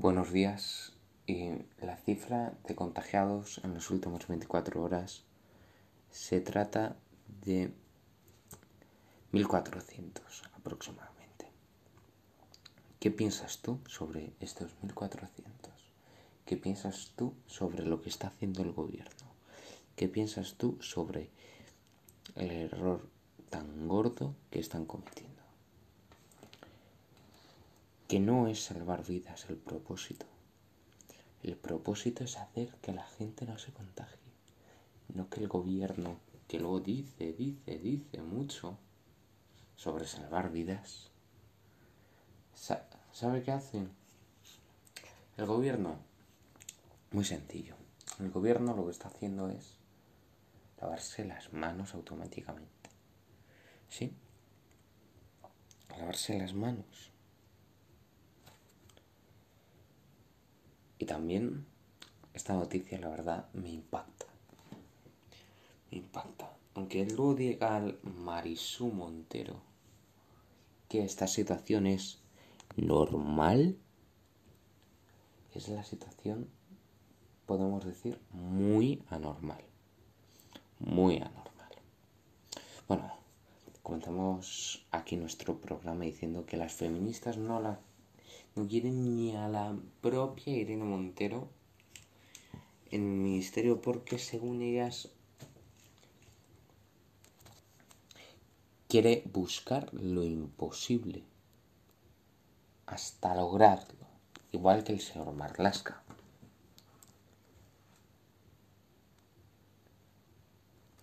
Buenos días. Y la cifra de contagiados en las últimas 24 horas se trata de 1400 aproximadamente. ¿Qué piensas tú sobre estos 1400? ¿Qué piensas tú sobre lo que está haciendo el gobierno? ¿Qué piensas tú sobre el error tan gordo que están cometiendo? Que no es salvar vidas el propósito. El propósito es hacer que la gente no se contagie, no que el gobierno, que luego dice, dice, dice mucho sobre salvar vidas, ¿sabe qué hacen? El gobierno, muy sencillo, el gobierno lo que está haciendo es lavarse las manos automáticamente. ¿Sí? Lavarse las manos también esta noticia, la verdad, me impacta. Me impacta. Aunque luego diga al Marisú Montero que esta situación es normal, es la situación, podemos decir, muy anormal. Muy anormal. Bueno, comenzamos aquí nuestro programa diciendo que las feministas no la no quieren ni a la propia Irene Montero en el ministerio porque según ellas quiere buscar lo imposible hasta lograrlo, igual que el señor Marlasca.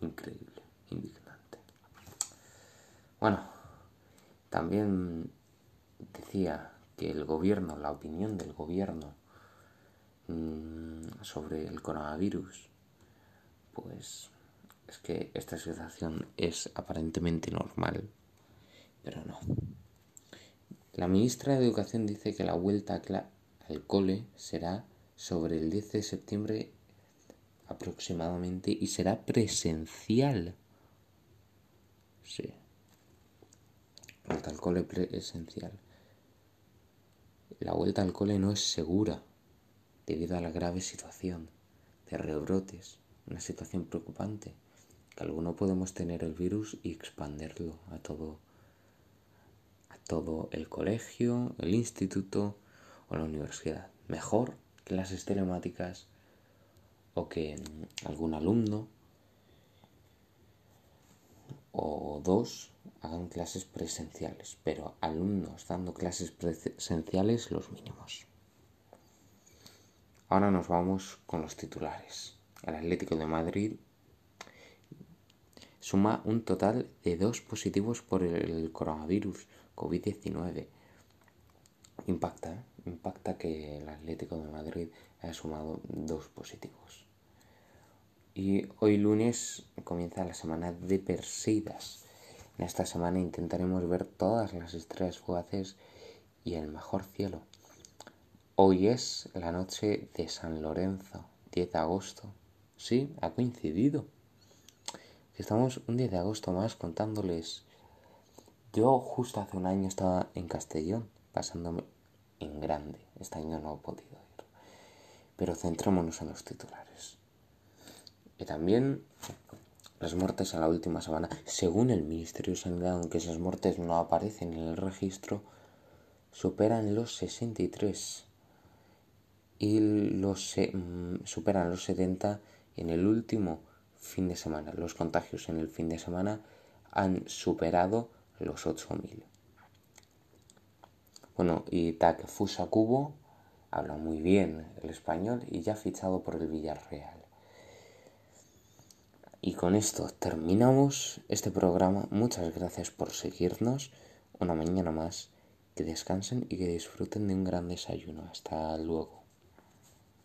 Increíble, indignante. Bueno, también decía que el gobierno, la opinión del gobierno mm, sobre el coronavirus, pues es que esta situación es aparentemente normal, pero no. La ministra de Educación dice que la vuelta al cole será sobre el 10 de septiembre aproximadamente y será presencial. Sí. Vuelta al cole presencial. La vuelta al cole no es segura debido a la grave situación de rebrotes, una situación preocupante, que alguno podemos tener el virus y expandirlo a todo a todo el colegio, el instituto o la universidad. Mejor clases telemáticas o que algún alumno o dos hagan clases presenciales, pero alumnos dando clases presenciales los mínimos. Ahora nos vamos con los titulares. El Atlético de Madrid suma un total de dos positivos por el coronavirus COVID-19. Impacta, impacta que el Atlético de Madrid haya sumado dos positivos. Y hoy lunes comienza la semana de Perseidas. En esta semana intentaremos ver todas las estrellas fugaces y el mejor cielo. Hoy es la noche de San Lorenzo, 10 de agosto. Sí, ha coincidido. Estamos un 10 de agosto más contándoles. Yo justo hace un año estaba en Castellón, pasándome en grande. Este año no he podido ir. Pero centrémonos en los titulares. Y también las muertes en la última semana, según el Ministerio de Sanidad, aunque esas muertes no aparecen en el registro, superan los 63 y los, mm, superan los 70 en el último fin de semana. Los contagios en el fin de semana han superado los 8.000. Bueno, y Takefusa Kubo habla muy bien el español y ya ha fichado por el Villarreal. Y con esto terminamos este programa. Muchas gracias por seguirnos. Una mañana más. Que descansen y que disfruten de un gran desayuno. Hasta luego.